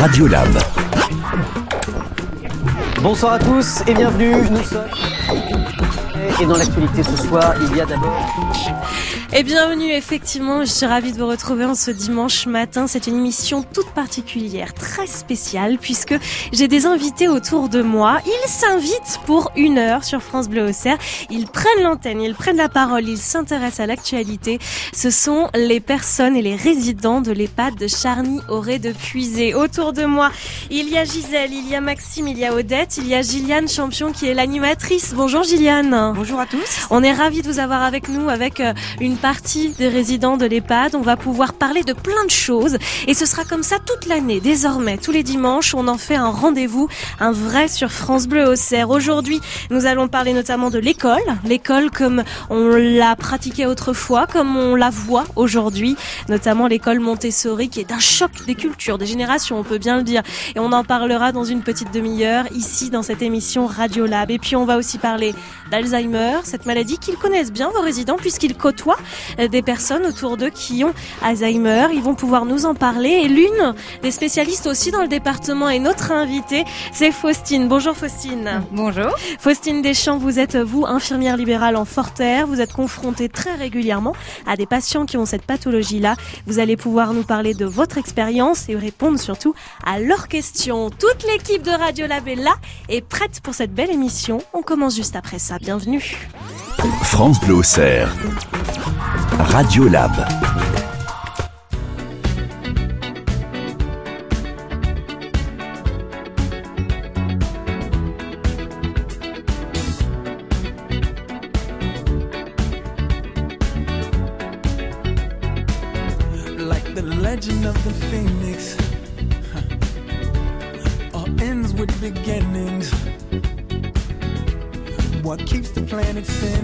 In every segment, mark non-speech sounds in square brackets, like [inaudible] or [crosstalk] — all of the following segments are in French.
Radiolab. Bonsoir à tous et bienvenue. Nous sommes. Et dans l'actualité ce soir, il y a d'abord. Et bienvenue, effectivement, je suis ravie de vous retrouver en ce dimanche matin. C'est une émission toute particulière, très spéciale, puisque j'ai des invités autour de moi. Ils s'invitent pour une heure sur France Bleu Auxerre. Ils prennent l'antenne, ils prennent la parole, ils s'intéressent à l'actualité. Ce sont les personnes et les résidents de l'EHPAD de Charny-Auré de Puisé. Autour de moi, il y a Gisèle, il y a Maxime, il y a Odette, il y a Gilliane Champion qui est l'animatrice. Bonjour Gilliane. Bonjour à tous. On est ravis de vous avoir avec nous avec euh, une partie des résidents de l'EHPAD. On va pouvoir parler de plein de choses et ce sera comme ça toute l'année. Désormais, tous les dimanches, on en fait un rendez-vous, un vrai sur France Bleu Auxerre. Aujourd'hui, nous allons parler notamment de l'école, l'école comme on l'a pratiquée autrefois, comme on la voit aujourd'hui, notamment l'école Montessori qui est un choc des cultures, des générations, on peut bien le dire. Et on en parlera dans une petite demi-heure ici dans cette émission Radio Lab. Et puis on va aussi parler d'Alzheimer, cette maladie qu'ils connaissent bien vos résidents puisqu'ils côtoient des personnes autour d'eux qui ont Alzheimer. Ils vont pouvoir nous en parler. Et l'une des spécialistes aussi dans le département est notre invitée, c'est Faustine. Bonjour Faustine. Bonjour. Faustine Deschamps, vous êtes vous infirmière libérale en Forterre. Vous êtes confrontée très régulièrement à des patients qui ont cette pathologie-là. Vous allez pouvoir nous parler de votre expérience et répondre surtout à leurs questions. Toute l'équipe de Radio Lab est là et prête pour cette belle émission. On commence juste après ça. Bienvenue. France Bleu Auxerre. Radiolab. like the legend of the phoenix all ends with beginnings what keeps the planet spinning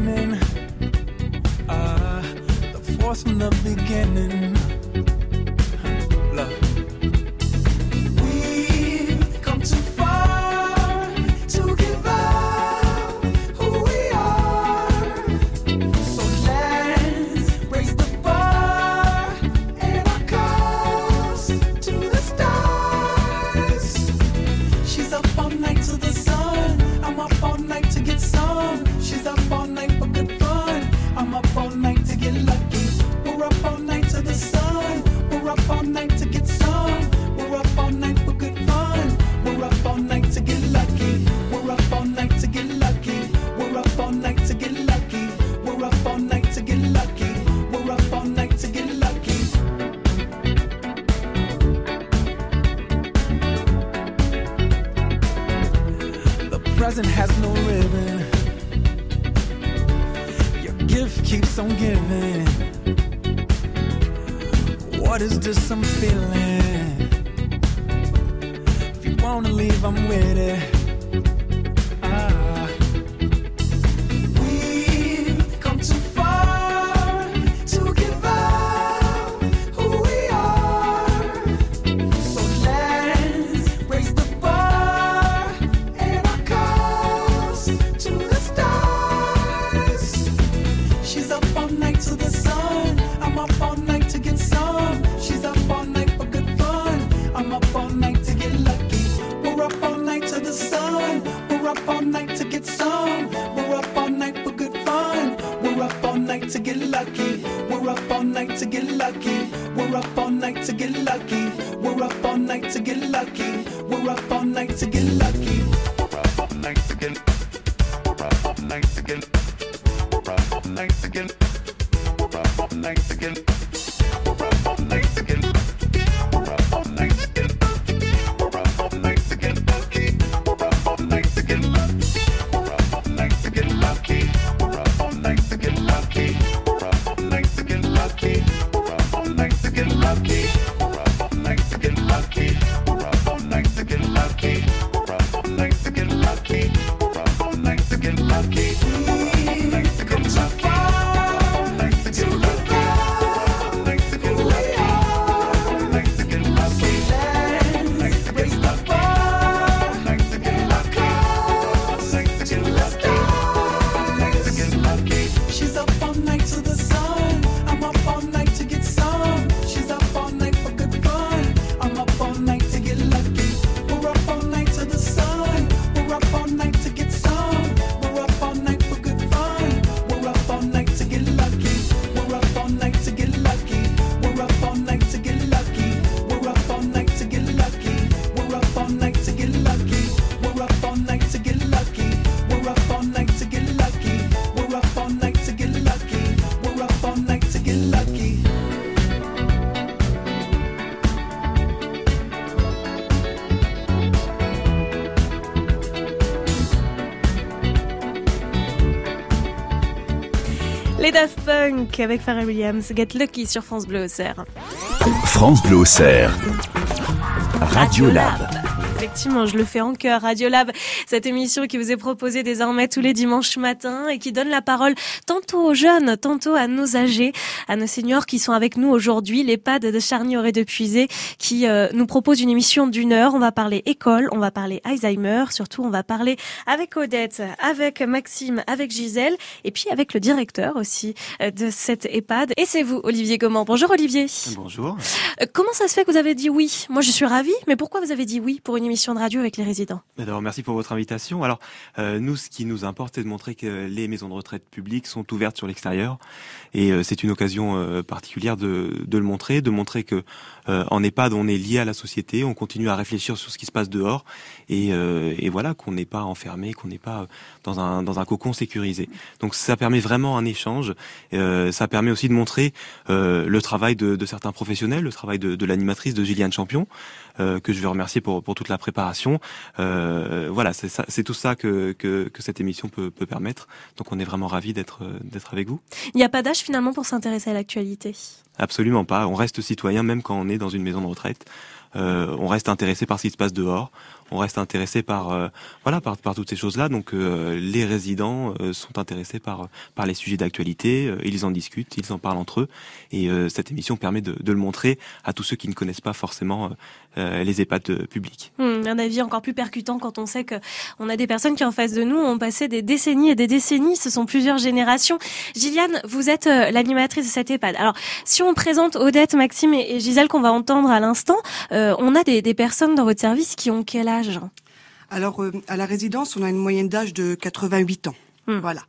Daft Punk avec Pharrell Williams, Get Lucky sur France Bleu Auxerre. France Bleu Auxerre. Radiolab. Effectivement, je le fais en cœur. Radiolab, cette émission qui vous est proposée désormais tous les dimanches matins et qui donne la parole tantôt aux jeunes, tantôt à nos âgés, à nos seniors qui sont avec nous aujourd'hui, l'EHPAD de Charny-Auré de Puisé, qui euh, nous propose une émission d'une heure. On va parler école, on va parler Alzheimer, surtout on va parler avec Odette, avec Maxime, avec Gisèle et puis avec le directeur aussi euh, de cette EHPAD. Et c'est vous, Olivier Comment. Bonjour Olivier. Bonjour. Euh, Comment ça se fait que vous avez dit oui? Moi, je suis ravie, mais pourquoi vous avez dit oui pour une émission de radio avec les résidents D'abord, merci pour votre invitation. Alors, euh, nous, ce qui nous importe, c'est de montrer que les maisons de retraite publiques sont ouvertes sur l'extérieur. Et euh, c'est une occasion euh, particulière de, le montrer, de montrer que en EHPAD, on est lié à la société, on continue à réfléchir sur ce qui se passe dehors, et voilà, qu'on n'est pas enfermé, qu'on n'est pas dans un, dans un cocon sécurisé. Donc ça permet vraiment un échange, euh, ça permet aussi de montrer euh, le travail de, de certains professionnels, le travail de, de l'animatrice de Gilliane Champion, euh, que je veux remercier pour, pour toute la préparation. Euh, voilà, c'est ça- c'est tout ça que, que, que cette émission peut, peut permettre. Donc on est vraiment ravis d'être d'être avec vous. Il n'y a pas d'âge finalement pour s'intéresser à l'actualité? Absolument pas. On reste citoyen même quand on est dans une maison de retraite. Euh, on reste intéressé par ce qui se passe dehors. On reste intéressé par euh, voilà par, par toutes ces choses-là. Donc euh, les résidents euh, sont intéressés par par les sujets d'actualité. Euh, ils en discutent, ils en parlent entre eux. Et euh, cette émission permet de, de le montrer à tous ceux qui ne connaissent pas forcément euh, les EHPAD publics. Hmm, un avis encore plus percutant quand on sait que on a des personnes qui en face de nous ont passé des décennies et des décennies. Ce sont plusieurs générations. Gilliane, vous êtes l'animatrice de cette EHPAD. Alors, si on présente Odette, Maxime et, Gisèle qu'on va entendre à l'instant, on a des, des personnes dans votre service qui ont quel âge Alors, euh, à la résidence, on a une moyenne d'âge de 88 ans. Hmm. Voilà.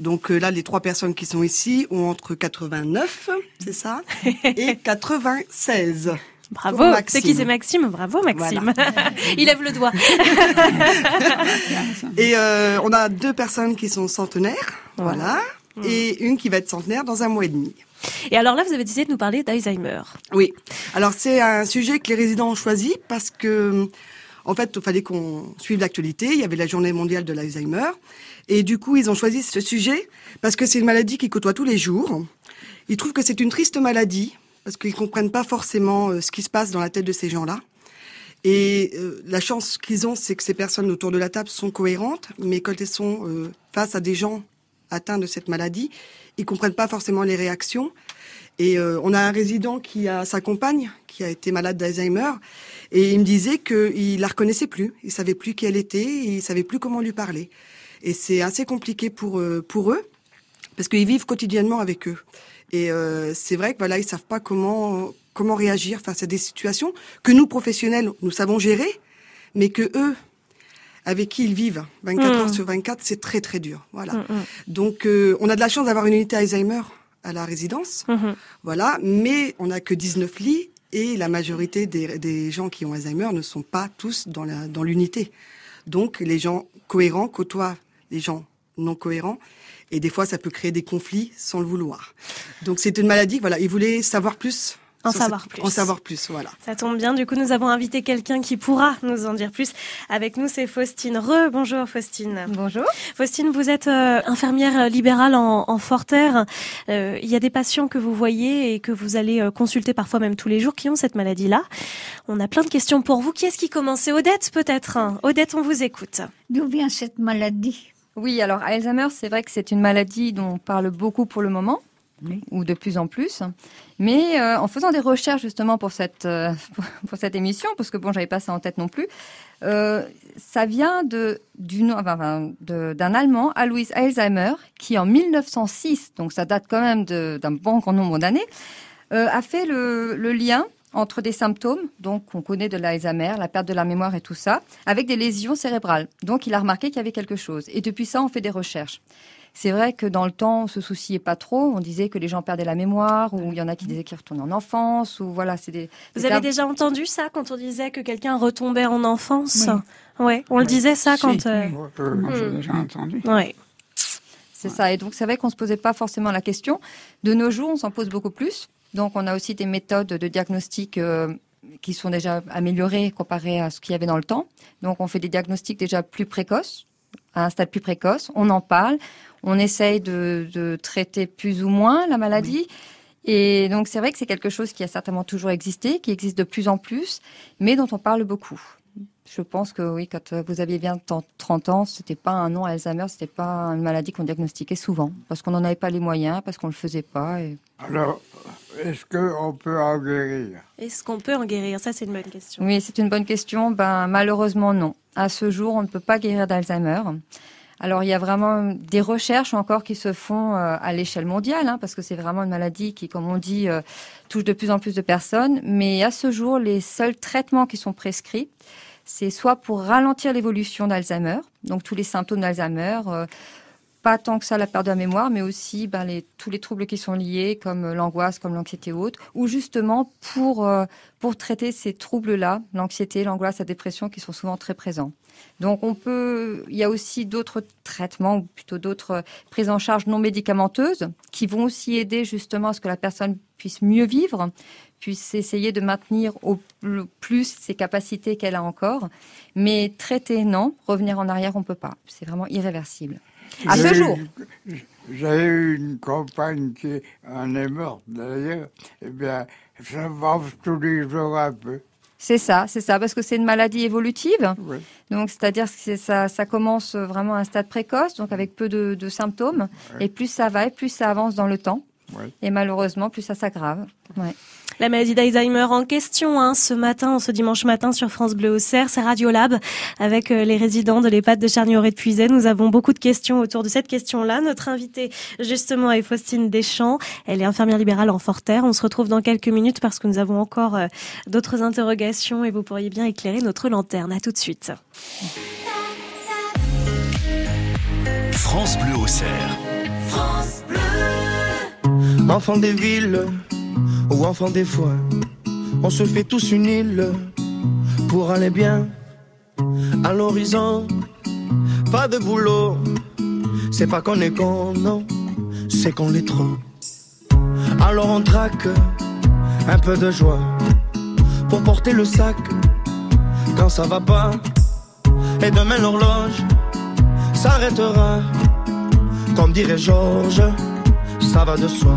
Donc euh, là, les trois personnes qui sont ici ont entre 89, c'est ça, [laughs] et 96. Bravo. C'est qui c'est Maxime? Bravo Maxime. [laughs] Il lève le doigt. [laughs] Et euh, on a deux personnes qui sont centenaires, voilà, Hmm. et une qui va être centenaire dans un mois et demi. Et alors là, vous avez décidé de nous parler d'Alzheimer. Oui. Alors c'est un sujet que les résidents ont choisi parce que, en fait, il fallait qu'on suive l'actualité. Il y avait la journée mondiale de l'Alzheimer. Et du coup, ils ont choisi ce sujet parce que c'est une maladie qu'ils côtoient tous les jours. Ils trouvent que c'est une triste maladie parce qu'ils comprennent pas forcément euh, ce qui se passe dans la tête de ces gens-là. Et euh, la chance qu'ils ont, c'est que ces personnes autour de la table sont cohérentes, mais quand elles sont euh, face à des gens atteints de cette maladie, ils comprennent pas forcément les réactions. Et euh, on a un résident qui a sa compagne qui a été malade d'Alzheimer et il me disait qu'il la reconnaissait plus, il savait plus qui elle était, et il savait plus comment lui parler. Et c'est assez compliqué pour euh, pour eux parce qu'ils vivent quotidiennement avec eux. Et euh, c'est vrai que voilà, ils savent pas comment comment réagir face à des situations que nous professionnels nous savons gérer, mais que eux avec qui ils vivent 24 Mm. heures sur 24, c'est très très dur. Voilà. Mm, mm, Donc euh, on a de la chance d'avoir une unité Alzheimer à la résidence. mhm. Voilà, mais on n'a que 19 lits et la majorité des, des gens qui ont Alzheimer ne sont pas tous dans l'unité. Donc les gens cohérents côtoient les gens non cohérents et des fois ça peut créer des conflits sans le vouloir. Donc c'est une maladie, voilà, ils voulaient savoir plus. En savoir plus. En savoir plus, voilà. Ça tombe bien, du coup nous avons invité quelqu'un qui pourra nous en dire plus. Avec nous c'est Faustine. Re, bonjour Faustine. Bonjour. Faustine, vous êtes euh, infirmière libérale en, en Forterre. Euh, Il y a des patients que vous voyez et que vous allez euh, consulter parfois même tous les jours qui ont cette maladie-là. On a plein de questions pour vous. Qui est-ce qui commence C'est Odette peut-être Odette, on vous écoute. D'où vient cette maladie? Oui, alors Alzheimer, c'est vrai que c'est une maladie dont on parle beaucoup pour le moment, Ou de plus en plus. Mais euh, en faisant des recherches justement pour cette, euh, [laughs] pour, cette émission, parce que bon, j'avais pas ça en tête non plus, euh, ça vient de d'un Allemand, Alois Alzheimer, qui en 1906, donc ça date quand même d'un bon grand nombre d'années, a fait le, le lien entre des symptômes, donc on connaît de l'Alzheimer, la perte de la mémoire et tout ça, avec des lésions cérébrales. Donc il a remarqué qu'il y avait quelque chose. Et depuis ça, on fait des recherches. C'est vrai que dans le temps, on se souciait pas trop. On disait que les gens perdaient la mémoire, ou il y en a qui disaient qu'ils retournaient en enfance, ou voilà, c'est des. Vous avez déjà entendu ça quand on disait que quelqu'un retombait en enfance Ouais, on le Oui. disait ça Si, quand. euh, moi, euh, moi, j'ai Hmm. déjà entendu. Ouais. C'est ça. Et donc, c'est vrai qu'on se posait pas forcément la question. De nos jours, on s'en pose beaucoup plus. Donc, on a aussi des méthodes de diagnostic euh, qui sont déjà améliorées comparées à ce qu'il y avait dans le temps. Donc, on fait des diagnostics déjà plus précoces, à un stade plus précoce. On en parle. On essaye de, de traiter plus ou moins la maladie. Et donc c'est vrai que c'est quelque chose qui a certainement toujours existé, qui existe de plus en plus, mais dont on parle beaucoup. Je pense que oui, quand vous aviez bien 30 ans, c'était pas un nom Alzheimer, c'était pas une maladie qu'on diagnostiquait souvent, parce qu'on n'en avait pas les moyens, parce qu'on le faisait pas. Et... Alors, est-ce qu'on peut en guérir? Est-ce qu'on peut en guérir? Ça, c'est une bonne question. Oui, c'est une bonne question. Ben, malheureusement, non. À ce jour, on ne peut pas guérir d'Alzheimer. Alors, il y a vraiment des recherches encore qui se font euh, à l'échelle mondiale, hein, parce que c'est vraiment une maladie qui, comme on dit, euh, touche de plus en plus de personnes. Mais à ce jour, les seuls traitements qui sont prescrits, c'est soit pour ralentir l'évolution d'Alzheimer, donc tous les symptômes d'Alzheimer, euh, pas tant que ça la perte de la mémoire, mais aussi ben, tous les troubles qui sont liés, comme l'angoisse, comme l'anxiété haute, ou justement pour, pour traiter ces troubles-là, l'anxiété, l'angoisse, la dépression, qui sont souvent très présents. Donc on peut, il y a aussi d'autres traitements, ou plutôt d'autres prises en charge non médicamenteuses, qui vont aussi aider justement à ce que la personne puisse mieux vivre, puisse essayer de maintenir au plus ses capacités qu'elle a encore. Mais traiter, non. Revenir en arrière, on peut pas. C'est vraiment irréversible. À ce jour. J'ai eu une compagne qui en est morte d'ailleurs. Eh bien, ça tous les jours un peu. C'est ça, c'est ça, parce que c'est une maladie évolutive. Donc, c'est-à-dire que ça, ça commence vraiment à un stade précoce, donc avec peu de, de symptômes. Ouais. Et plus ça va, et plus ça avance dans le temps. Et malheureusement, plus ça s'aggrave. Ouais. La maladie d'Alzheimer en question hein, ce matin, ce dimanche matin sur France Bleu Auxerre, c'est Radiolab avec euh, les résidents de l'EHPAD de Charnier de Puiset. Nous avons beaucoup de questions autour de cette question-là. Notre invitée justement est Faustine Deschamps. Elle est infirmière libérale en Forterre. On se retrouve dans quelques minutes parce que nous avons encore euh, d'autres interrogations et vous pourriez bien éclairer notre lanterne. À tout de suite. France Bleu Auxerre. Enfant des villes ou enfant des foins, on se fait tous une île pour aller bien à l'horizon. Pas de boulot, c'est pas qu'on est con, non, c'est qu'on l'est trop. Alors on traque un peu de joie pour porter le sac quand ça va pas. Et demain l'horloge s'arrêtera, comme dirait Georges, ça va de soi.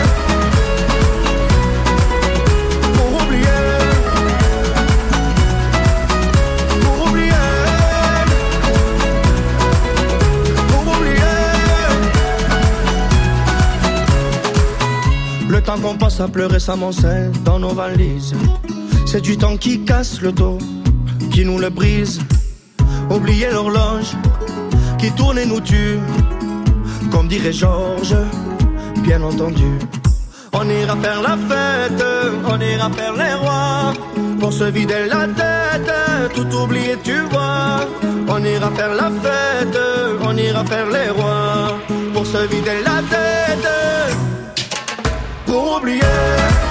Qu'on passe à pleurer s'amoncelle dans nos valises. C'est du temps qui casse le dos, qui nous le brise. Oublier l'horloge qui tourne et nous tue. Comme dirait Georges, bien entendu. On ira faire la fête, on ira faire les rois. Pour se vider la tête, tout oublier, tu vois. On ira faire la fête, on ira faire les rois. Pour se vider la tête pour oublier.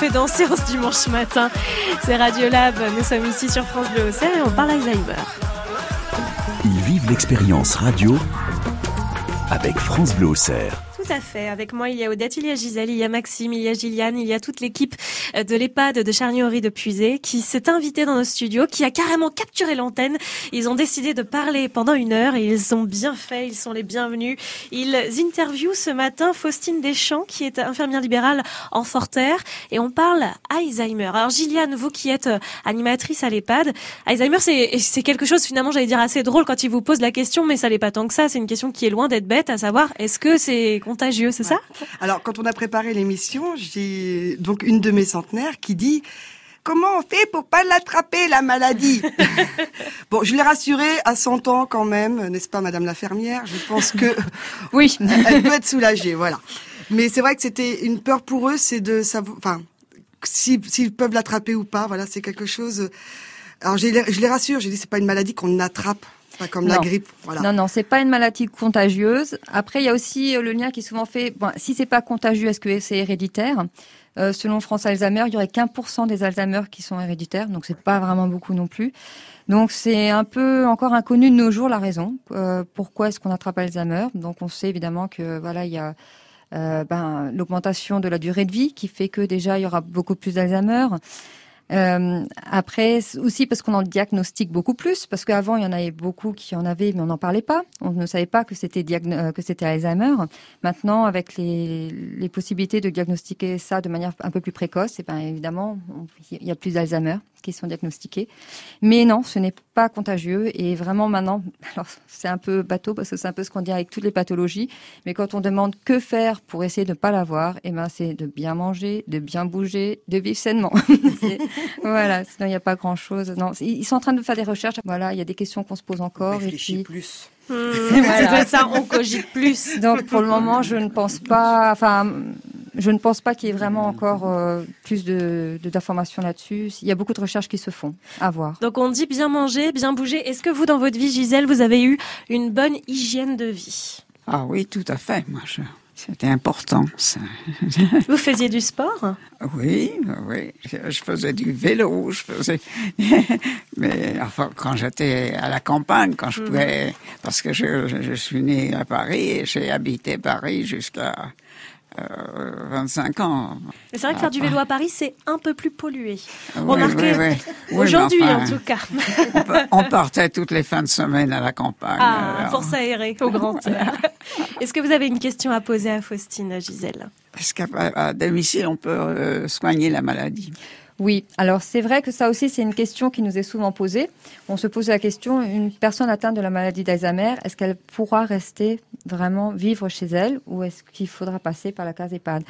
Fait danser en ce dimanche matin. C'est Radiolab, nous sommes ici sur France Bleu Auxerre et on parle Alzheimer. Ils vivent l'expérience radio avec France Bleu Auxerre. Tout à fait. Avec moi, il y a Odette, il y a Gisèle, il y a Maxime, il y a Gilliane, il y a toute l'équipe de l'EHPAD de Charnier-Henri de Puisé qui s'est invitée dans nos studios, qui a carrément capturé l'antenne. Ils ont décidé de parler pendant une heure et ils ont bien fait, ils sont les bienvenus. Ils interviewent ce matin Faustine Deschamps, qui est infirmière libérale en Forterre et on parle Alzheimer. Alors Gilliane, vous qui êtes euh, animatrice à l'EHPAD, Alzheimer c'est c'est quelque chose finalement, j'allais dire assez drôle quand ils vous posent la question, mais ça l'est pas tant que ça. C'est une question qui est loin d'être bête, à savoir est-ce que c'est contagieux, c'est ça? Alors, quand on a préparé l'émission, j'ai donc une de mes qui dit Comment on fait pour pas l'attraper, la maladie? [laughs] Bon, je l'ai rassurée à 100 ans quand même, n'est-ce pas, Madame la fermière? Je pense que [laughs] oui, [laughs] elle peut être soulagée, voilà. Mais c'est vrai que c'était une peur pour eux, c'est de savoir, enfin, si- s'ils peuvent l'attraper ou pas. Voilà, c'est quelque chose. Alors, je les rassure, j'ai dit c'est pas une maladie qu'on attrape, pas comme la grippe. Voilà. Non, non, c'est pas une maladie contagieuse. Après, il y a aussi le lien qui est souvent fait. Bon, si c'est pas contagieux, est-ce que c'est héréditaire? Euh, Selon France Alzheimer, il y aurait qu'un pour cent des Alzheimer qui sont héréditaires, donc c'est pas vraiment beaucoup non plus. Donc c'est un peu encore inconnu de nos jours la raison. Euh, pourquoi est-ce qu'on attrape Alzheimer Donc on sait évidemment que voilà il y a euh, ben, l'augmentation de la durée de vie qui fait que déjà il y aura beaucoup plus d'Alzheimer. Euh, après, aussi parce qu'on en diagnostique beaucoup plus, parce qu'avant il y en avait beaucoup qui en avaient, mais on n'en parlait pas. On ne savait pas que c'était euh, que c'était Alzheimer. Maintenant, avec les, possibilités de diagnostiquer ça de manière un peu plus précoce, et ben évidemment, il y a plus d'Alzheimer qui sont diagnostiqués. Mais non, ce n'est pas contagieux et vraiment maintenant, [laughs] alors c'est un peu bateau parce que c'est un peu ce qu'on dit avec toutes les pathologies, mais quand on demande que faire pour essayer de ne pas l'avoir, et ben c'est de bien manger, de bien bouger, de vivre sainement. [laughs] Voilà, sinon il n'y a pas grand chose. Non, ils sont en train de faire des recherches. Voilà, il y a des questions qu'on se pose encore et Réfléchis puis plus. Hmm, [laughs] Voilà. Ça, on cogite plus. donc pour le moment, je ne pense pas. Enfin, je ne pense pas qu'il y ait vraiment encore euh, plus de de- d'informations là-dessus. Il y a beaucoup de recherches qui se font. À voir. Donc on dit bien manger, bien bouger. Est-ce que vous, dans votre vie, Gisèle, vous avez eu une bonne hygiène de vie? Ah oui, tout à fait. Moi, je- c'était important. ça. [laughs] Vous faisiez du sport? Oui, oui. Je, faisais du vélo, je faisais. [laughs] Mais enfin, quand j'étais à la campagne, quand je pouvais, parce que je, je- je suis né à Paris et j'ai habité Paris jusqu'à 25 ans. Mais c'est vrai que faire du vélo à Paris, c'est un peu plus pollué. Oui, Remarquez, oui, oui. [laughs] Aujourd'hui enfin, en tout cas. [laughs] On partait toutes les fins de semaine à la campagne. Ah, alors. pour s'aérer au grand air. Est-ce que vous avez une question à poser à Faustine, Gisèle? Est-ce qu'à à domicile, on peut euh, soigner la maladie Oui, alors c'est vrai que ça aussi c'est une question qui nous est souvent posée. On se pose la question une personne atteinte de la maladie d'Alzheimer, est-ce qu'elle pourra rester vraiment vivre chez elle ou est-ce qu'il faudra passer par la case EHPAD?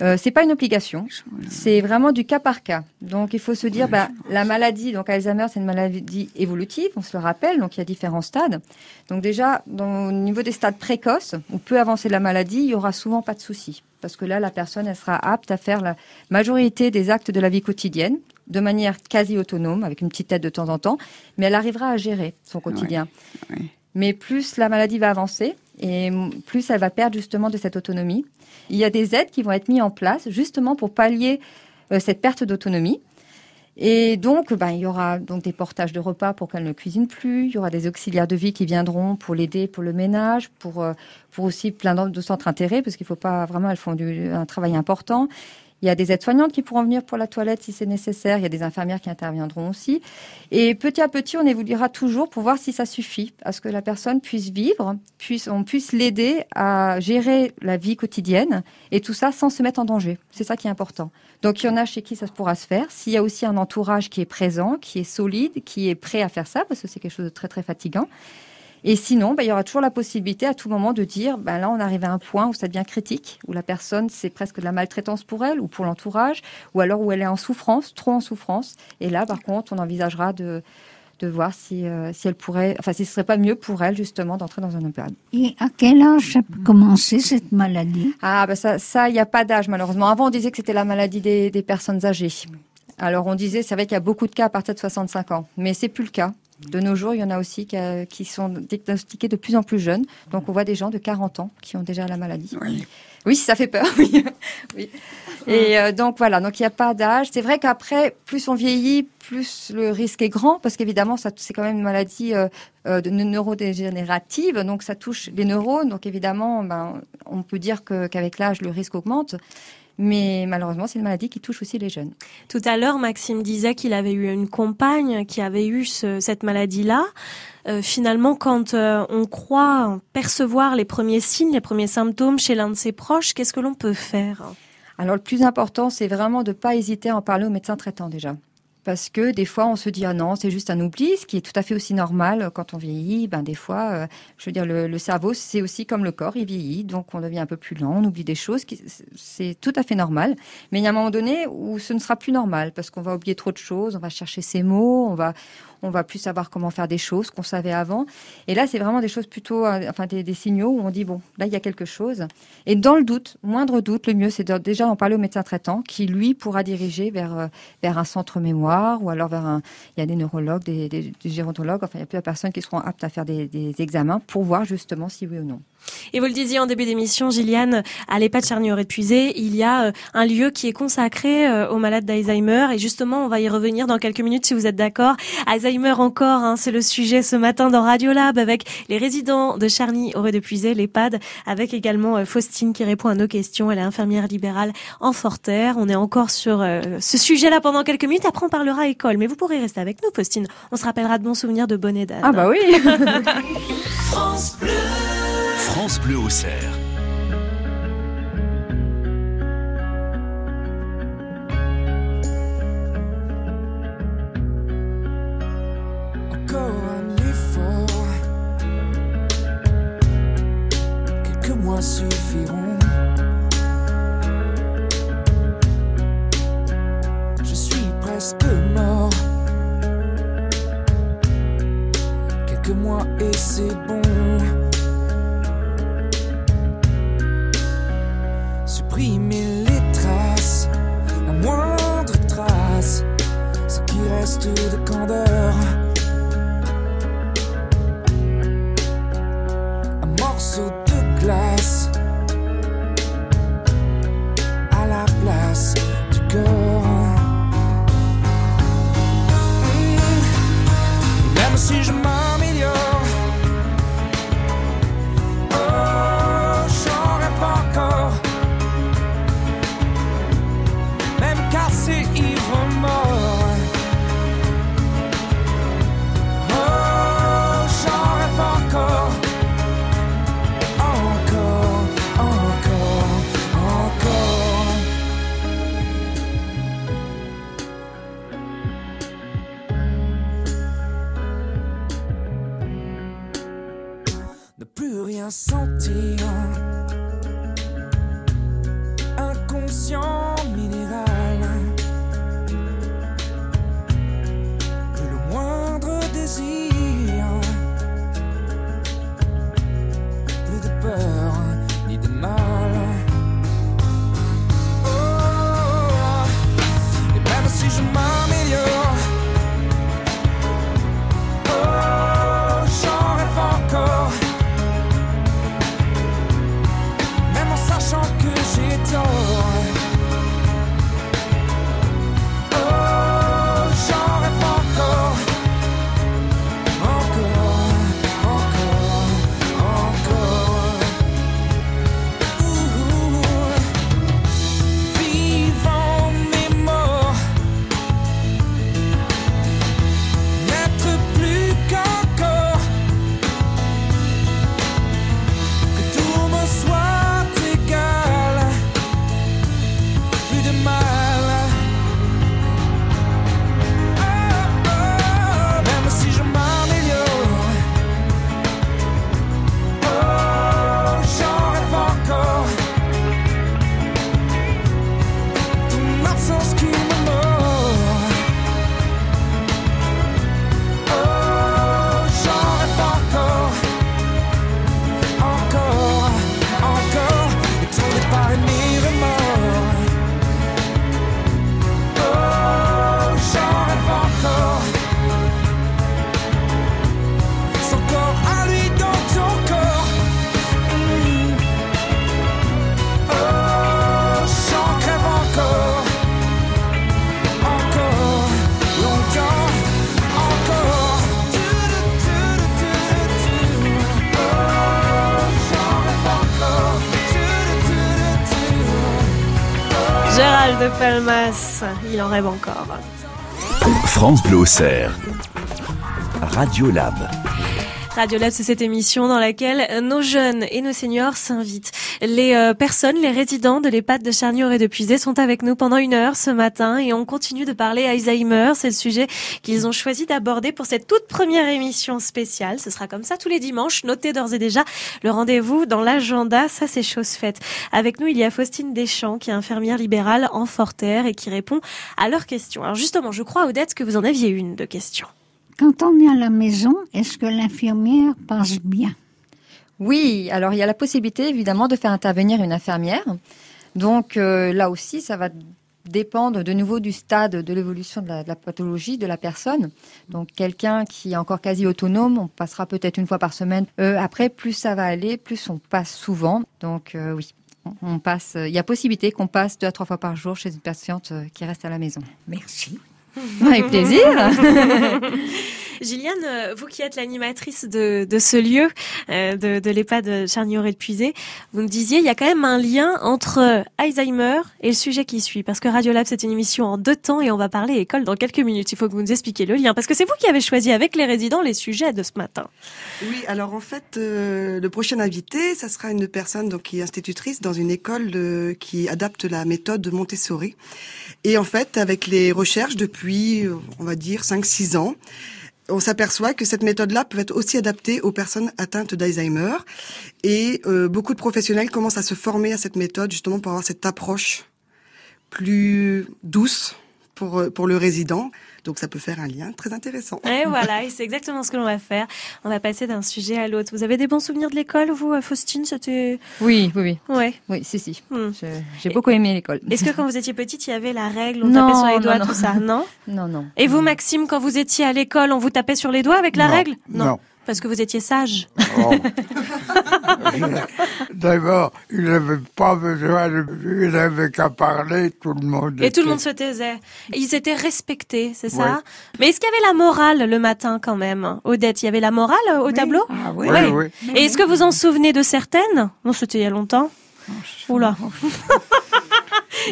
Euh, c'est pas une obligation, c'est vraiment du cas par cas. Donc il faut se dire, bah, la maladie, donc Alzheimer, c'est une maladie évolutive, on se le rappelle, donc il y a différents stades. Donc déjà, dans- au niveau des stades précoces, ou peu avancé de la maladie, il y aura souvent pas de souci, parce que là, la personne, elle sera apte à faire la majorité des actes de la vie quotidienne de manière quasi autonome, avec une petite aide de temps en temps, mais elle arrivera à gérer son quotidien. Mais plus la maladie va avancer et plus elle va perdre justement de cette autonomie. Il y a des aides qui vont être mises en place justement pour pallier euh, cette perte d'autonomie. Et donc, ben, il y aura donc des portages de repas pour qu'elle ne cuisine plus. Il y aura des auxiliaires de vie qui viendront pour l'aider pour le ménage, pour, euh, pour aussi plein de centres intérêts, parce qu'il faut pas vraiment, elles font du, un travail important. Il y a des aides-soignantes qui pourront venir pour la toilette si c'est nécessaire. Il y a des infirmières qui interviendront aussi. Et petit à petit, on évoluera toujours pour voir si ça suffit, à ce que la personne puisse vivre, puisse, on puisse l'aider à gérer la vie quotidienne et tout ça sans se mettre en danger. C'est ça qui est important. Donc, il y en a chez qui ça pourra se faire. S'il y a aussi un entourage qui est présent, qui est solide, qui est prêt à faire ça, parce que c'est quelque chose de très, très fatigant. Et sinon, ben, il y aura toujours la possibilité à tout moment de dire, ben, là, on arrive à un point où ça devient critique, où la personne, c'est presque de la maltraitance pour elle ou pour l'entourage, ou alors où elle est en souffrance, trop en souffrance. Et là, par contre, on envisagera de, de voir si, euh, si elle pourrait, enfin, si ce serait pas mieux pour elle, justement, d'entrer dans un EHPAD. Et à quel âge ça peut commencer cette maladie? Ah, ben ça, ça, il n'y a pas d'âge, malheureusement. Avant, on disait que c'était la maladie des, des personnes âgées. Alors, on disait, c'est vrai qu'il y a beaucoup de cas à partir de 65 ans, mais c'est plus le cas. De nos jours, il y en a aussi qui, euh, qui sont diagnostiqués de plus en plus jeunes. Donc, on voit des gens de 40 ans qui ont déjà la maladie. Oui. Oui, ça fait peur. [laughs] Oui. oui. Et euh, donc voilà, donc il n'y a pas d'âge. C'est vrai qu'après, plus on vieillit, plus le risque est grand, parce qu'évidemment, c'est quand même une maladie euh, euh, de neurodégénérative, donc ça touche les neurones. Donc évidemment, ben, on peut dire qu'avec l'âge, le risque augmente. Mais malheureusement, c'est une maladie qui touche aussi les jeunes. Tout à l'heure, Maxime disait qu'il avait eu une compagne qui avait eu ce- cette maladie-là. Euh, finalement, quand euh, on croit percevoir les premiers signes, les premiers symptômes chez l'un de ses proches, qu'est-ce que l'on peut faire? Alors le plus important, c'est vraiment de pas hésiter à en parler au médecin traitant déjà. Parce que des fois, on se dit ah non, c'est juste un oubli, ce qui est tout à fait aussi normal quand on vieillit. Ben des fois, euh, je veux dire, le, le cerveau, c'est aussi comme le corps, il vieillit, donc on devient un peu plus lent, on oublie des choses, c'est tout à fait normal. Mais il y a un moment donné où ce ne sera plus normal parce qu'on va oublier trop de choses, on va chercher ses mots, on va on va plus savoir comment faire des choses qu'on savait avant. Et là, c'est vraiment des choses plutôt, euh, enfin des, signaux où on dit bon, là il y a quelque chose. Et dans le doute, moindre doute, le mieux c'est déjà en parler au médecin traitant qui lui pourra diriger vers euh, vers un centre mémoire ou alors vers un. Il y a des neurologues, des, des, gérontologues, enfin il y a plusieurs personnes qui seront aptes à faire des examens pour voir justement si oui ou non. Et vous le disiez en début d'émission, Gilliane, à l'EHPAD Charnier-Épuisé, il y a euh, un lieu qui est consacré euh, aux malades d'Alzheimer. Et justement, on va y revenir dans quelques minutes si vous êtes d'accord. Alzheimer encore, hein, c'est le sujet ce matin dans Radiolab avec les résidents de Charny-Auray-de-Puisé, l'EHPAD, avec également euh, Faustine qui répond à nos questions. Elle est infirmière libérale en Forterre. On est encore sur euh, ce sujet-là pendant quelques minutes. Après, on parlera école. Mais vous pourrez rester avec nous, Faustine. On se rappellera de bons souvenirs de Bonnet d'âne. Ah bah oui. France [laughs] Bleu. [laughs] France Bleu au cerf. Suffiront. Je suis presque mort. Quelques mois et c'est bon. Supprimer les traces, la moindre trace, ce qui reste de candeur. De Palmas, il en rêve encore. France Bleu. Radio Lab. Radio Lab, c'est cette émission dans laquelle nos jeunes et nos seniors s'invitent. Les euh, personnes, les résidents de l'EHPAD de Charnier et de Puisé sont avec nous pendant une heure ce matin et on continue de parler Alzheimer. C'est le sujet qu'ils ont choisi d'aborder pour cette toute première émission spéciale. Ce sera comme ça tous les dimanches. Notez d'ores et déjà le rendez-vous dans l'agenda. Ça, c'est chose faite. Avec nous, il y a Faustine Deschamps, qui est infirmière libérale en Forterre et qui répond à leurs questions. Alors justement, je crois, Odette, que vous en aviez une de questions. Quand on est à la maison, est-ce que l'infirmière passe bien? Oui, alors il y a la possibilité évidemment de faire intervenir une infirmière. Donc euh, là aussi, ça va dépendre de nouveau du stade de l'évolution de, la- pathologie de la personne. Donc quelqu'un qui est encore quasi autonome, on passera peut-être une fois par semaine. Euh, après, plus ça va aller, plus on passe souvent. Donc euh, oui, on- passe. Il y a possibilité qu'on passe deux à trois fois par jour chez une patiente qui reste à la maison. Merci. [laughs] Avec plaisir. [laughs] Gilliane, euh, vous qui êtes l'animatrice de, de ce lieu, euh, de, de l'EHPAD Charnier et de Puisé, vous me disiez, il y a quand même un lien entre Alzheimer et le sujet qui suit. Parce que Radiolab, c'est une émission en deux temps et on va parler école dans quelques minutes. Il faut que vous nous expliquiez le lien. Parce que c'est vous qui avez choisi avec les résidents les sujets de ce matin. Oui, alors en fait, euh, le prochain invité, ça sera une personne donc qui est institutrice dans une école de- qui adapte la méthode de Montessori. Et en fait, avec les recherches depuis, on va dire, 5-6 ans, on s'aperçoit que cette méthode-là peut être aussi adaptée aux personnes atteintes d'Alzheimer. Et euh, beaucoup de professionnels commencent à se former à cette méthode justement pour avoir cette approche plus douce pour, euh, pour le résident. Donc ça peut faire un lien très intéressant. Et [laughs] voilà, et c'est exactement ce que l'on va faire. On va passer d'un sujet à l'autre. Vous avez des bons souvenirs de l'école, vous, euh, Faustine? C'était. Oui, oui, oui. Ouais. Oui, si, si. Hmm. Je- J'ai beaucoup aimé l'école. Est-ce que quand vous étiez petite, il y avait la règle, on Non, tapait sur les non, doigts, non. tout ça? Non? Non, non. Et vous, Maxime, quand vous étiez à l'école, on vous tapait sur les doigts avec la Non, règle? Non. Parce que vous étiez sage. Oh. [laughs] D'abord, il n'avait pas besoin de... Il n'avait qu'à parler, tout le monde Et tout le monde se taisait. Et Ils étaient respectés, c'est ça. Mais est-ce qu'il y avait la morale le matin quand même Odette, il y avait la morale euh, au tableau? Ah oui. Oui, oui. Et est-ce que vous en souvenez de certaines? Non, c'était il y a longtemps. Oula. [laughs]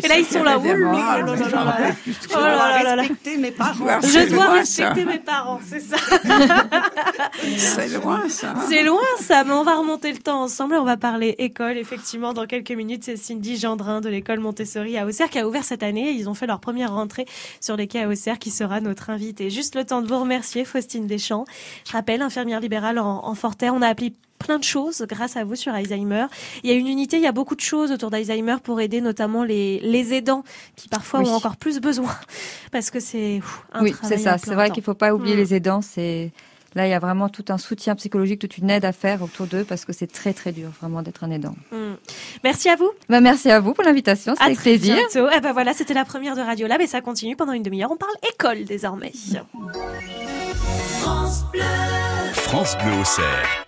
Et là, ils sont là. Oh là là. Respecter mes parents. Je dois respecter mes parents, c'est ça. [laughs] C'est loin, ça. C'est loin ça, mais on va remonter le temps ensemble on va parler école. Effectivement, dans quelques minutes, c'est Cindy Gendrin de l'école Montessori à Auxerre qui a ouvert cette année. Ils ont fait leur première rentrée sur les quais à Auxerre qui sera notre invitée. Juste le temps de vous remercier, Faustine Deschamps. Je rappelle, infirmière libérale en, en Forterre. On a appris plein de choses grâce à vous sur Alzheimer. Il y a une unité, il y a beaucoup de choses autour d'Alzheimer pour aider notamment les, les aidants qui parfois Oui. ont encore plus besoin [laughs] parce que c'est un Oui, c'est ça. C'est vrai qu'il faut pas oublier Mm. les aidants. C'est là, il y a vraiment tout un soutien psychologique, toute une aide à faire autour d'eux parce que c'est très très dur vraiment d'être un aidant. Mm. Merci à vous. Bah, merci à vous pour l'invitation, c'est À avec très plaisir. bientôt. Eh ben voilà, c'était la première de Radio Lab et ça continue pendant une demi-heure. On parle école désormais. France Bleu Auxerre. don't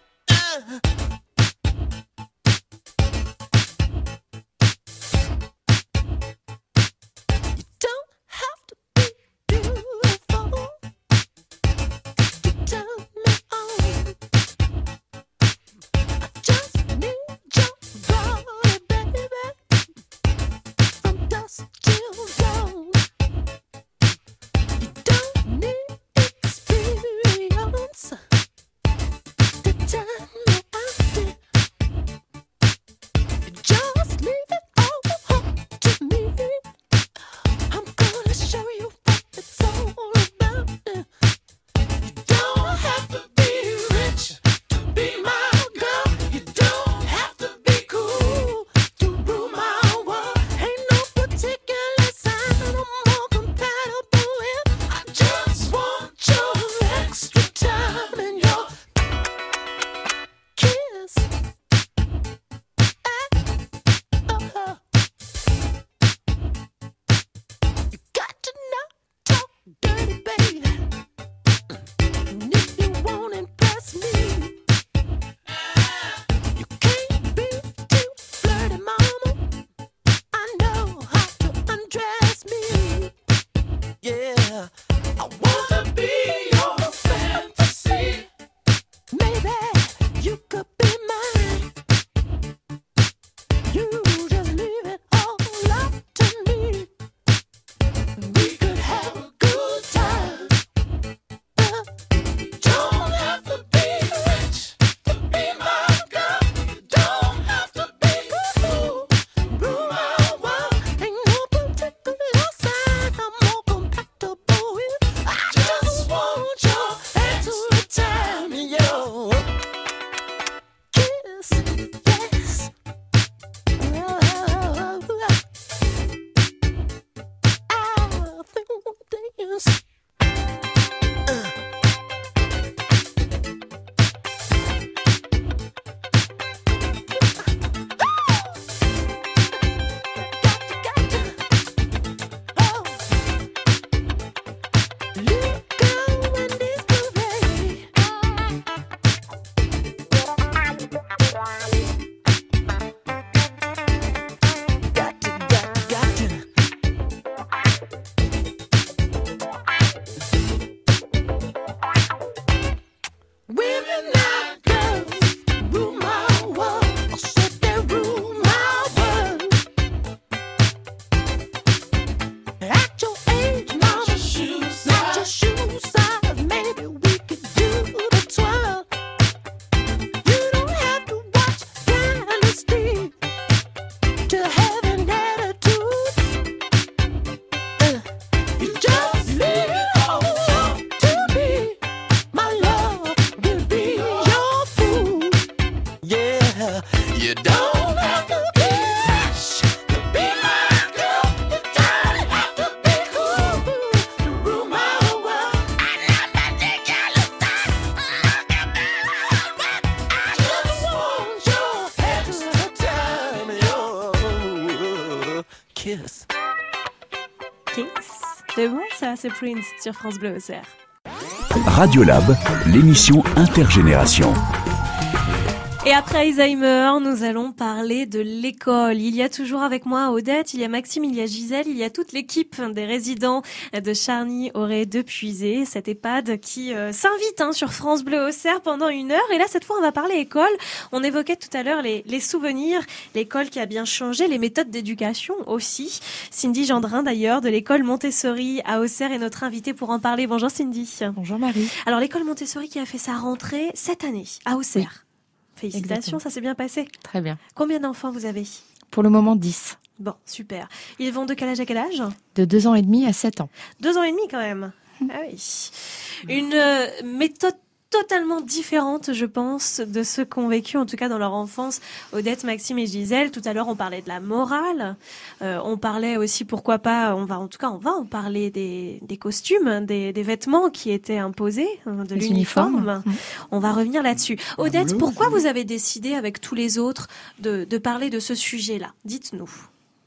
Sur France Bleu Auxerre. Radiolab, l'émission intergénération. Et après Alzheimer, nous allons parler de l'école. Il y a toujours avec moi Odette, il y a Maxime, il y a Gisèle, il y a toute l'équipe des résidents de Charny, Auray, de Puisé, cette EHPAD qui euh, s'invite hein, sur France Bleu Auxerre pendant une heure. Et là, cette fois, on va parler école. On évoquait tout à l'heure les, les souvenirs, l'école qui a bien changé, les méthodes d'éducation aussi. Cindy Gendrin, d'ailleurs, de l'école Montessori à Auxerre est notre invitée pour en parler. Bonjour Cindy. Bonjour Marie. Alors, l'école Montessori qui a fait sa rentrée cette année à Auxerre. Félicitations, Exactement. ça s'est bien passé. Très bien. Combien d'enfants vous avez? Pour le moment, 10. Bon, super. Ils vont de quel âge à quel âge? De 2 ans et demi à 7 ans. Deux ans et demi quand même. Ah oui. Une euh, méthode totalement différente, je pense, de ceux qu'ont vécu, en tout cas dans leur enfance, Odette, Maxime et Gisèle. Tout à l'heure, on parlait de la morale. Euh, on parlait aussi, pourquoi pas, on va, en tout cas, on va en parler des, des costumes, hein, des, des vêtements qui étaient imposés, hein, de l'uniforme. On va revenir là-dessus. Odette, pourquoi vous avez décidé, avec tous les autres, de, de parler de ce sujet-là? Dites-nous.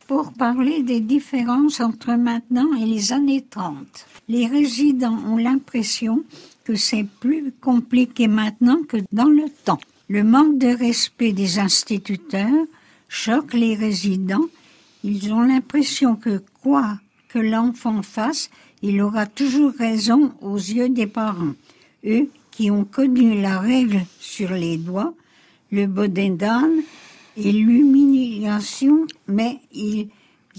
pour parler des différences entre maintenant et les années 30. Les résidents ont l'impression que c'est plus compliqué maintenant que dans le temps. Le manque de respect des instituteurs choque les résidents. Ils ont l'impression que quoi que l'enfant fasse, il aura toujours raison aux yeux des parents. Eux qui ont connu la règle sur les doigts, le bodin d'âne et l'humiliation, mais ils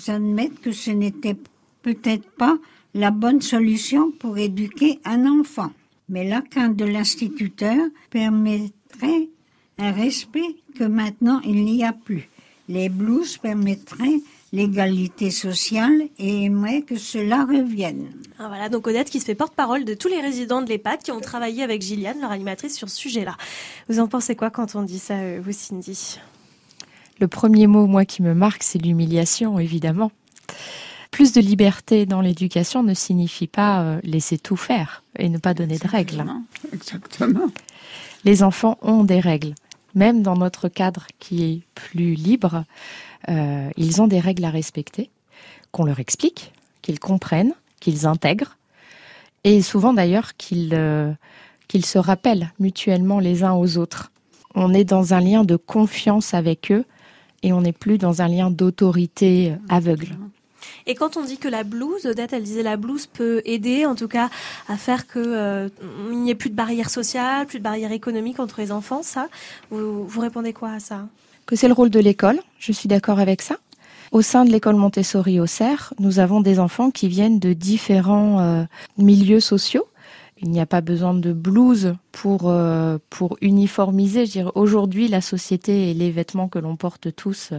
admettent que ce n'était peut-être pas la bonne solution pour éduquer un enfant. Mais la crainte de l'instituteur permettrait un respect que maintenant il n'y a plus. Les blues permettraient l'égalité sociale et aimeraient que cela revienne. Ah, voilà, donc Odette qui se fait porte-parole de tous les résidents de l'EHPAD qui ont travaillé avec Gilliane, leur animatrice, sur ce sujet-là. Vous en pensez quoi quand on dit ça, euh, vous, Cindy? Le premier mot, moi, qui me marque, c'est l'humiliation, évidemment. Plus de liberté dans l'éducation ne signifie pas euh, laisser tout faire et ne pas donner de règles. Exactement. Les enfants ont des règles. Même dans notre cadre qui est plus libre, euh, ils ont des règles à respecter, qu'on leur explique, qu'ils comprennent, qu'ils intègrent, et souvent d'ailleurs qu'ils euh, qu'ils se rappellent mutuellement les uns aux autres. On est dans un lien de confiance avec eux et on n'est plus dans un lien d'autorité aveugle. Et quand on dit que la blouse, Odette, elle disait la blouse peut aider, en tout cas, à faire que euh, n'y ait plus de barrière sociale, plus de barrière économique entre les enfants, ça, vous, répondez quoi à ça? Que c'est le rôle de l'école, je suis d'accord avec ça. Au sein de l'école Montessori au Cerf, nous avons des enfants qui viennent de différents euh, milieux sociaux. Il n'y a pas besoin de blouse pour, euh, pour uniformiser. Aujourd'hui, la société et les vêtements que l'on porte tous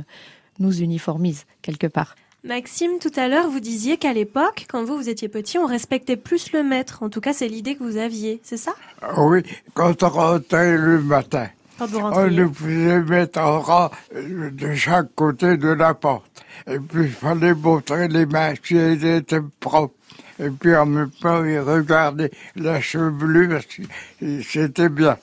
nous uniformisent quelque part. Maxime, tout à l'heure, vous disiez qu'à l'époque, quand vous, vous étiez petit, on respectait plus le maître. En tout cas, c'est l'idée que vous aviez, c'est ça? Ah Oui, quand on rentrait le matin, Quand vous on nous faisait mettre en rang euh, de chaque côté de la porte. Et puis, il fallait montrer les mains si elles étaient propres. Et puis, en même temps, il regardait la chevelure, c'était bien.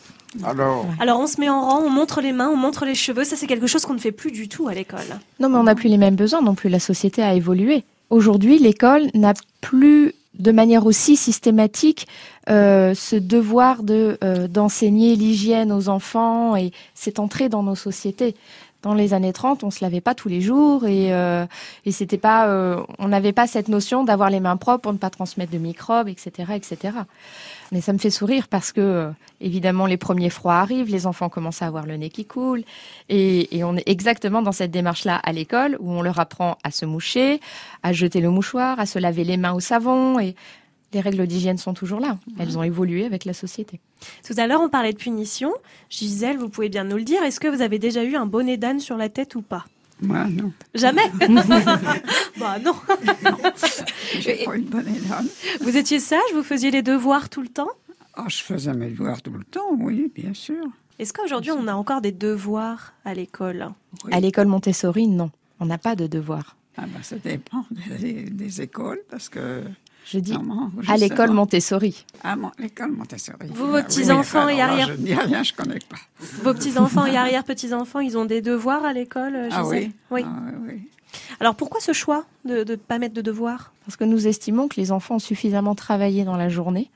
Alors, Alors, on se met en rang, on montre les mains, on montre les cheveux. Ça, c'est quelque chose qu'on ne fait plus du tout à l'école. Non, mais on n'a plus les mêmes besoins non plus. La société a évolué. Aujourd'hui, l'école n'a plus de manière aussi systématique euh, ce devoir de euh, d'enseigner l'hygiène aux enfants et c'est entré dans nos sociétés. Dans les années 30, on se lavait pas tous les jours et euh, et c'était pas euh, on n'avait pas cette notion d'avoir les mains propres pour ne pas transmettre de microbes, etc., etc. Mais ça me fait sourire parce que euh, évidemment les premiers froids arrivent, les enfants commencent à avoir le nez qui coule et, et on est exactement dans cette démarche-là à l'école où on leur apprend à se moucher, à jeter le mouchoir, à se laver les mains au savon et les règles d'hygiène sont toujours là. Elles ont évolué avec la société. Tout à l'heure, on parlait de punition. Gisèle, vous pouvez bien nous le dire. Est-ce que vous avez déjà eu un bonnet d'âne sur la tête ou pas? Moi, non. Jamais [laughs] Bah non. Pas une bonne élève. Vous étiez sage, vous faisiez les devoirs tout le temps? Ah, je faisais mes devoirs tout le temps, oui, bien sûr. Est-ce qu'aujourd'hui on a encore des devoirs à l'école? À l'école Montessori, non. On n'a pas de devoirs. Ah ben, ça dépend [laughs] des, des écoles, parce que... Je dis Maman, à l'école Montessori. Ah, mon- l'école Montessori. Vous, vos Ah, oui, petits-enfants et là, arrière- Je ne dis rien, je ne connais pas. Vos petits-enfants et arrière-petits-enfants, ils ont des devoirs à l'école, Ah Gisèle oui Oui. Ah oui, oui. Alors pourquoi ce choix de ne pas mettre de devoirs? Parce que nous estimons que les enfants ont suffisamment travaillé dans la journée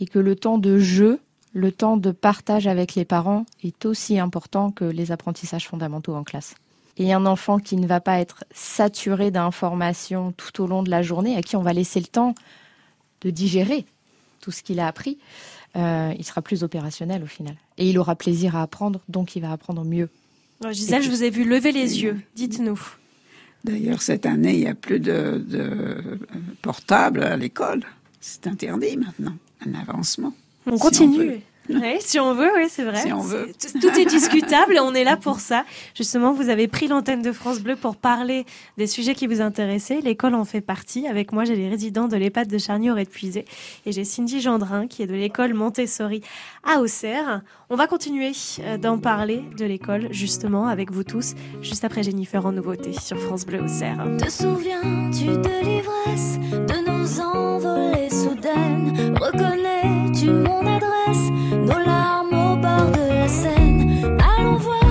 et que le temps de jeu, le temps de partage avec les parents est aussi important que les apprentissages fondamentaux en classe. Et un enfant qui ne va pas être saturé d'informations tout au long de la journée, à qui on va laisser le temps de digérer tout ce qu'il a appris, euh, il sera plus opérationnel au final. Et il aura plaisir à apprendre, donc il va apprendre mieux. Alors, Gisèle, je vous ai vu lever les yeux. Dites-nous. D'ailleurs, cette année, il n'y a plus de, de portable à l'école. C'est interdit maintenant, un avancement. On Si on continue. Oui, si on veut, oui, c'est vrai. Si on veut. C'est- Tout est discutable et on est là pour ça. Justement, vous avez pris l'antenne de France Bleu pour parler des sujets qui vous intéressaient. L'école en fait partie. Avec moi, j'ai les résidents de l'EHPAD de Charny aurait puisé et j'ai Cindy Gendrin qui est de l'école Montessori à Auxerre. On va continuer euh, d'en parler de l'école justement avec vous tous juste après Jennifer en nouveauté sur France Bleu Auxerre. Te souviens-tu de l'ivresse de nos envolées soudaines? Reconnais-tu mon adresse? Nos larmes au bord de la Seine Allons voir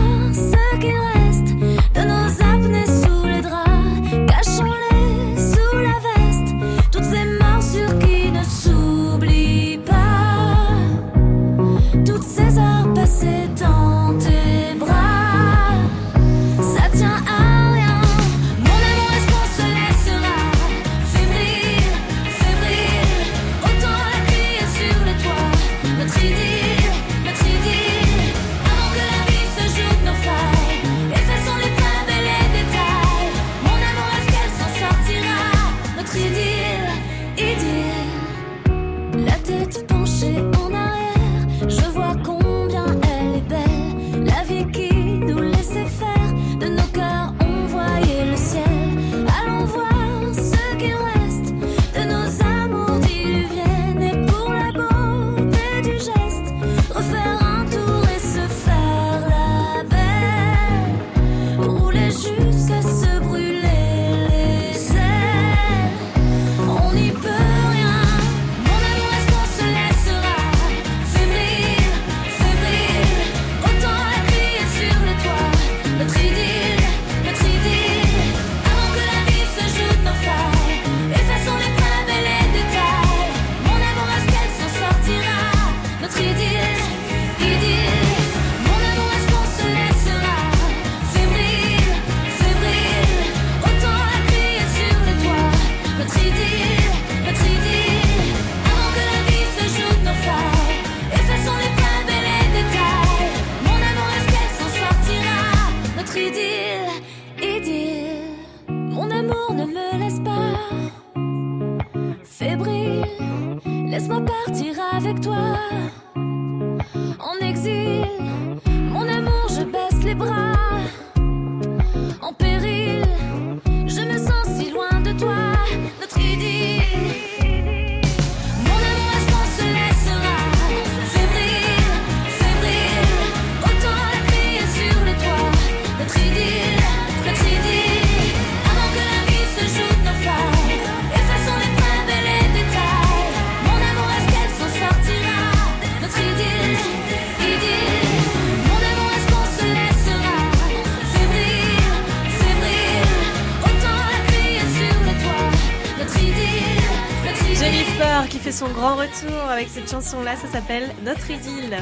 chanson-là, ça s'appelle Notre idylle.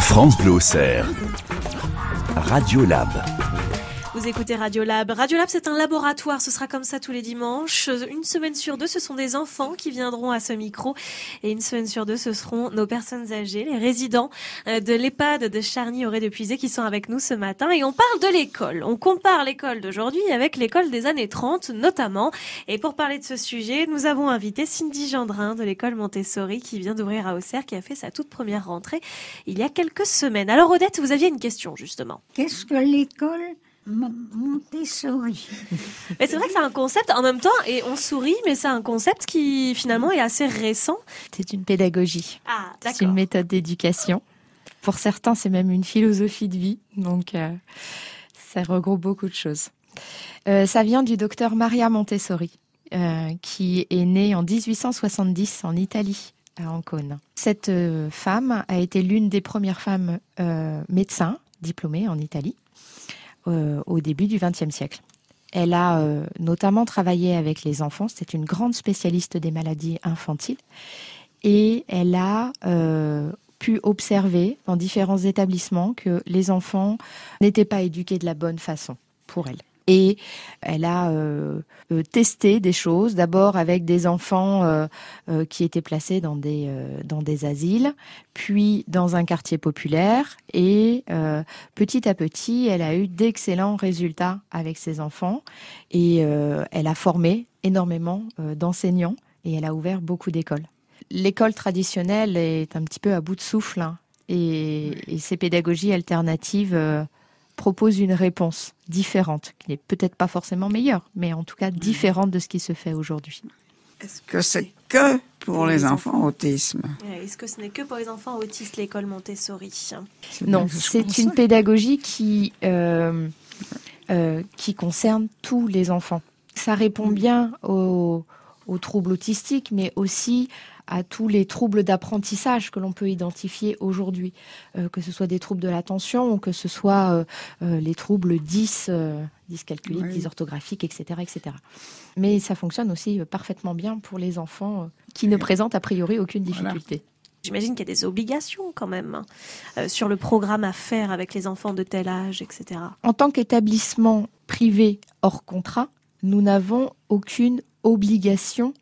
France Bleu. Radio Lab. Écoutez Radiolab. Radiolab, c'est un laboratoire. Ce sera comme ça tous les dimanches. Une semaine sur deux, ce sont des enfants qui viendront à ce micro. Et une semaine sur deux, ce seront nos personnes âgées, les résidents euh, de l'EHPAD de Charny-Auray de Puisé qui sont avec nous ce matin. Et on parle de l'école. On compare l'école d'aujourd'hui avec l'école des années 30, notamment. Et pour parler de ce sujet, nous avons invité Cindy Gendrin de l'école Montessori qui vient d'ouvrir à Auxerre, qui a fait sa toute première rentrée il y a quelques semaines. Alors Odette, vous aviez une question justement. Qu'est-ce que l'école? Montessori Mais c'est vrai que c'est un concept en même temps, et on sourit, mais c'est un concept qui finalement est assez récent. C'est une pédagogie. Ah, C'est une méthode d'éducation Pour certains, c'est même une philosophie de vie. Donc, euh, ça regroupe beaucoup de choses. Euh, ça vient du docteur Maria Montessori, euh, qui est née en 1870 en Italie, à Ancône. Cette euh, femme a été l'une des premières femmes euh, médecins diplômées en Italie euh, au début du XXe siècle. Elle a euh, notamment travaillé avec les enfants. C'était une grande spécialiste des maladies infantiles. Et elle a euh, pu observer dans différents établissements que les enfants n'étaient pas éduqués de la bonne façon pour elle. Et elle a euh, euh, testé des choses, d'abord avec des enfants euh, euh, qui étaient placés dans des, dans des asiles, puis dans un quartier populaire. Et petit à petit, elle a eu d'excellents résultats avec ses enfants. Et elle a formé énormément d'enseignants et elle a ouvert beaucoup d'écoles. L'école traditionnelle est un petit peu à bout de souffle hein, et, et ces pédagogies alternatives proposent une réponse différente, qui n'est peut-être pas forcément meilleure, mais en tout cas différente de ce qui se fait aujourd'hui. Est-ce que c'est que pour les enfants. autisme? Euh, Est-ce que ce n'est que pour les enfants autistes, l'école Montessori? Non, c'est une pédagogie qui, euh, euh, qui concerne tous les enfants. Ça répond bien aux, aux troubles autistiques, mais aussi à tous les troubles d'apprentissage que l'on peut identifier aujourd'hui, euh, que ce soit des troubles de l'attention ou que ce soit euh, euh, les troubles 10, euh, dyscalculiques, Oui. dysorthographiques, etc., etc. Mais ça fonctionne aussi parfaitement bien pour les enfants euh, qui ne présentent a priori aucune difficulté. J'imagine qu'il y a des obligations quand même hein, sur le programme à faire avec les enfants de tel âge, etc. En tant qu'établissement privé hors contrat, nous n'avons aucune obligation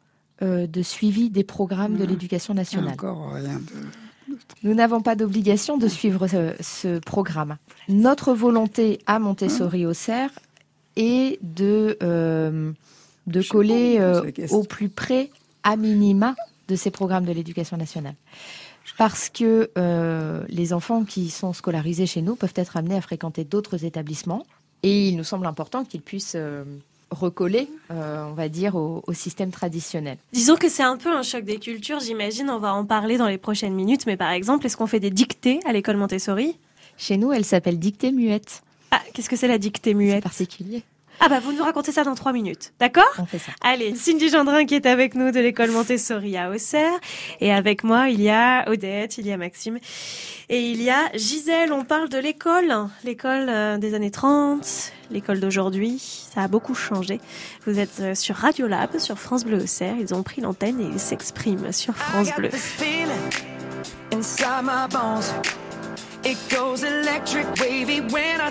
euh, de suivi des programmes de l'éducation nationale. Encore rien de. Nous n'avons pas d'obligation de suivre ce, ce programme. Notre volonté à Montessori Auxerre est de, euh, de coller euh, au plus près, à minima, de ces programmes de l'éducation nationale. Parce que les enfants qui sont scolarisés chez nous peuvent être amenés à fréquenter d'autres établissements et il nous semble important qu'ils puissent recoller, euh, on va dire, au, au système traditionnel. Disons que c'est un peu un choc des cultures, j'imagine, on va en parler dans les prochaines minutes, mais par exemple, est-ce qu'on fait des dictées à l'école Montessori? Chez nous, elle s'appelle dictée muette. Ah, qu'est-ce que c'est la dictée muette? particulier. Ah bah vous nous racontez ça dans trois minutes, d'accord On fait ça. Allez, Cindy Gendrin qui est avec nous de l'école Montessori à Auxerre. Et avec moi, il y a Odette, il y a Maxime. Et il y a Gisèle, on parle de l'école. L'école euh, des années 30, l'école d'aujourd'hui. Ça a beaucoup changé. Vous êtes euh, sur Radio Lab, sur France Bleu Auxerre. Ils ont pris l'antenne et ils s'expriment sur France Bleu. this feeling inside my bones. It goes electric wavy when I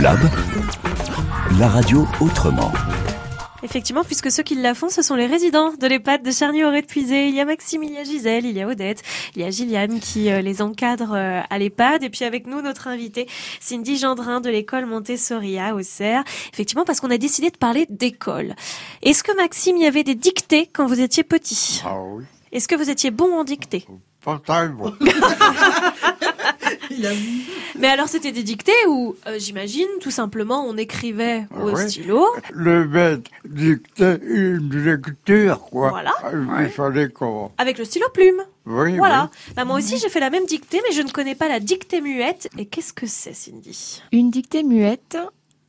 Lab, la radio autrement. Effectivement, puisque ceux qui la font, ce sont les résidents de l'EHPAD de Charny-Auray de Puisé. Il y a Maxime, il y a Gisèle, il y a Odette, il y a Gilliane qui euh, les encadre euh, à l'EHPAD. Et puis avec nous, notre invitée, Cindy Gendrin de l'école Montessori à Auxerre. Effectivement, parce qu'on a décidé de parler d'école. Est-ce que Maxime, il y avait des dictées quand vous étiez petit? Ah oui, Est-ce que vous étiez bon en dictée pas très [laughs] bon. [laughs] Mais alors, c'était des dictées où, euh, j'imagine, tout simplement, on écrivait au Oui. stylo. Le maître dictait une lecture, quoi. Voilà. Il fallait qu'on... Avec le stylo plume. Oui, Voilà. Bah, moi aussi, j'ai fait la même dictée, mais je ne connais pas la dictée muette. Et qu'est-ce que c'est, Cindy? Une dictée muette,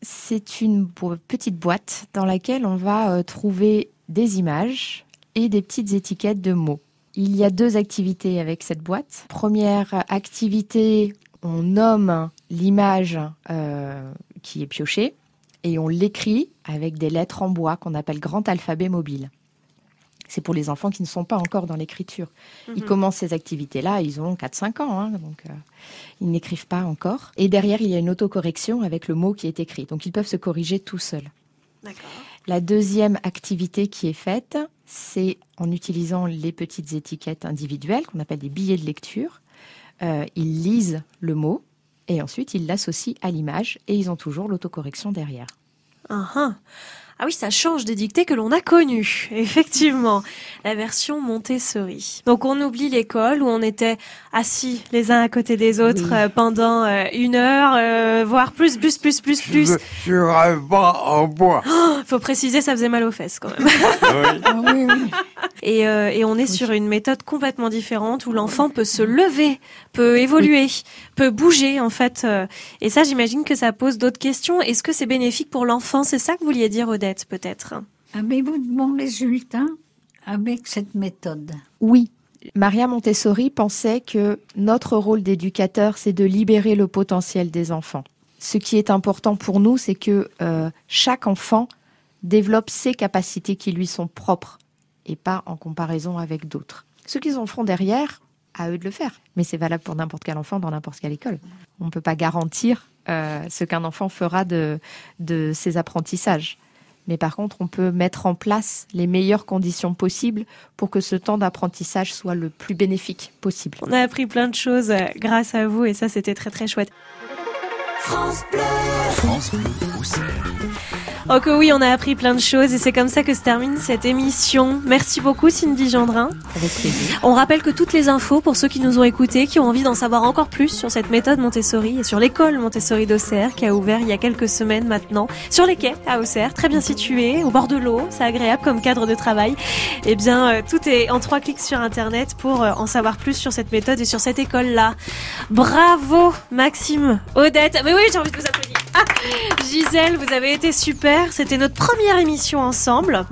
c'est une bo- petite boîte dans laquelle on va euh, trouver des images et des petites étiquettes de mots. Il y a deux activités avec cette boîte. Première activité, on nomme l'image euh, qui est piochée et on l'écrit avec des lettres en bois qu'on appelle grand alphabet mobile. C'est pour les enfants qui ne sont pas encore dans l'écriture. Ils Mhm. commencent ces activités-là, ils ont 4-5 ans, hein, donc euh, ils n'écrivent pas encore. Et derrière, il y a une autocorrection avec le mot qui est écrit. Donc ils peuvent se corriger tout seuls. La deuxième activité qui est faite, c'est en utilisant les petites étiquettes individuelles qu'on appelle des billets de lecture. Euh, ils lisent le mot et ensuite ils l'associent à l'image et ils ont toujours l'autocorrection derrière. Ah, ah. Ah oui, ça change des dictées que l'on a connues, [laughs] effectivement. La version Montessori. Donc on oublie l'école où on était assis les uns à côté des autres Oui. euh, pendant euh, une heure, euh, voire plus, plus, plus, plus, plus. Sur- Sur un banc en bois. [gasps] Oh, faut préciser, ça faisait mal aux fesses quand même. [laughs] Et, euh, et on est sur une méthode complètement différente où l'enfant peut se lever, peut évoluer, peut bouger en fait. Et ça, j'imagine que ça pose d'autres questions. Est-ce que c'est bénéfique pour l'enfant? C'est ça que vous vouliez dire, Odette, peut-être Avez-vous de bons résultats avec cette méthode? Oui, Maria Montessori pensait que notre rôle d'éducateur, c'est de libérer le potentiel des enfants. Ce qui est important pour nous, c'est que euh, chaque enfant développe ses capacités qui lui sont propres et pas en comparaison avec d'autres. Ce qu'ils en feront derrière, à eux de le faire. Mais c'est valable pour n'importe quel enfant dans n'importe quelle école. On ne peut pas garantir euh, ce qu'un enfant fera de, de ses apprentissages. Mais par contre, on peut mettre en place les meilleures conditions possibles pour que ce temps d'apprentissage soit le plus bénéfique possible. On a appris plein de choses euh, grâce à vous et ça, c'était très très chouette. France Bleu. France Bleu. Oh que oui, on a appris plein de choses et c'est comme ça que se termine cette émission. Merci beaucoup Cindy Gendrin. Avec plaisir. On rappelle que toutes les infos pour ceux qui nous ont écoutés, qui ont envie d'en savoir encore plus sur cette méthode Montessori et sur l'école Montessori d'Auxerre qui a ouvert il y a quelques semaines maintenant sur les quais à Auxerre, très bien situé, au bord de l'eau, c'est agréable comme cadre de travail. Eh bien, euh, tout est en trois clics sur internet pour euh, en savoir plus sur cette méthode et sur cette école-là. Bravo Maxime, Odette. Mais oui, j'ai envie de vous applaudir. Ah, Gisèle, vous avez été super. C'était notre première émission ensemble.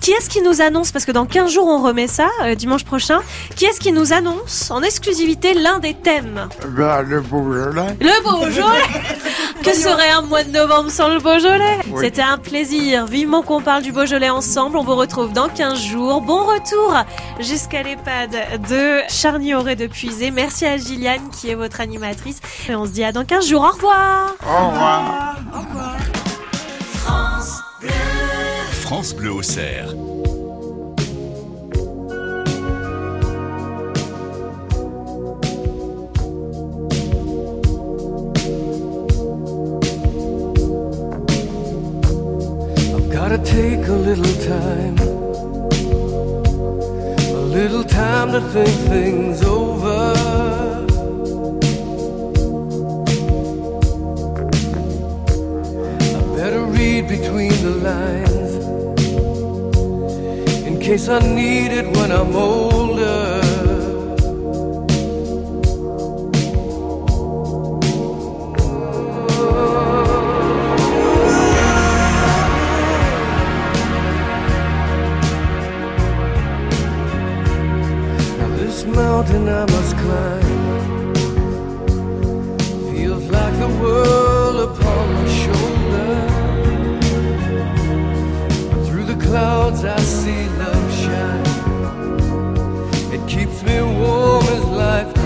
Qui est-ce qui nous annonce, parce que dans 15 jours on remet ça, euh, dimanche prochain, qui est-ce qui nous annonce en exclusivité l'un des thèmes? Ben, le Beaujolais. Le Beaujolais [laughs] Que serait un mois de novembre sans le Beaujolais? Oui. C'était un plaisir. Vivement qu'on parle du Beaujolais ensemble. On vous retrouve dans 15 jours. Bon retour jusqu'à l'EHPAD de Charny-Auray de Puisé. Merci à Gilliane qui est votre animatrice. Et on se dit à dans 15 jours. Au revoir Au revoir. France Bleu. France Bleu Auxerre. I've gotta take a little time, a little time to think things over. I better read between the lines in case I need it when I'm older. Now this mountain I must climb feels like the world upon my shoulder. Through the clouds I see keeps me warm as life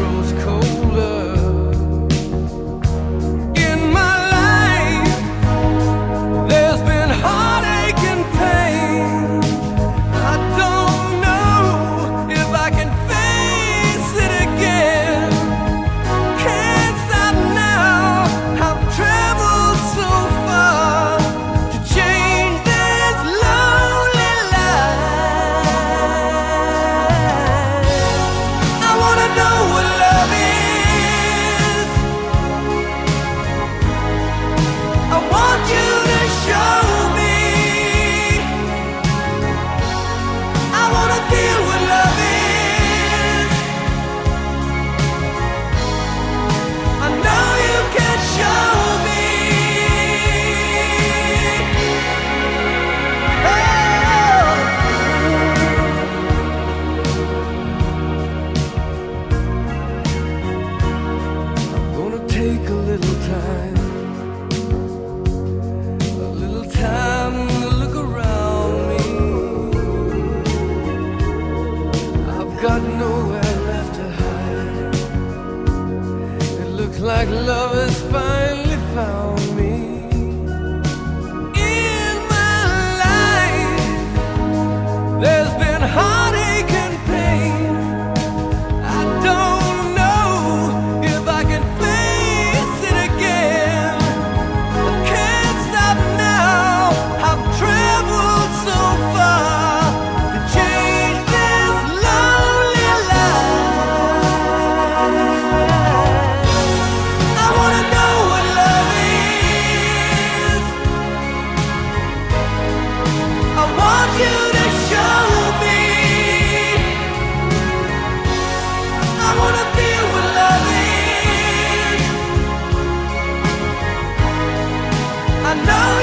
know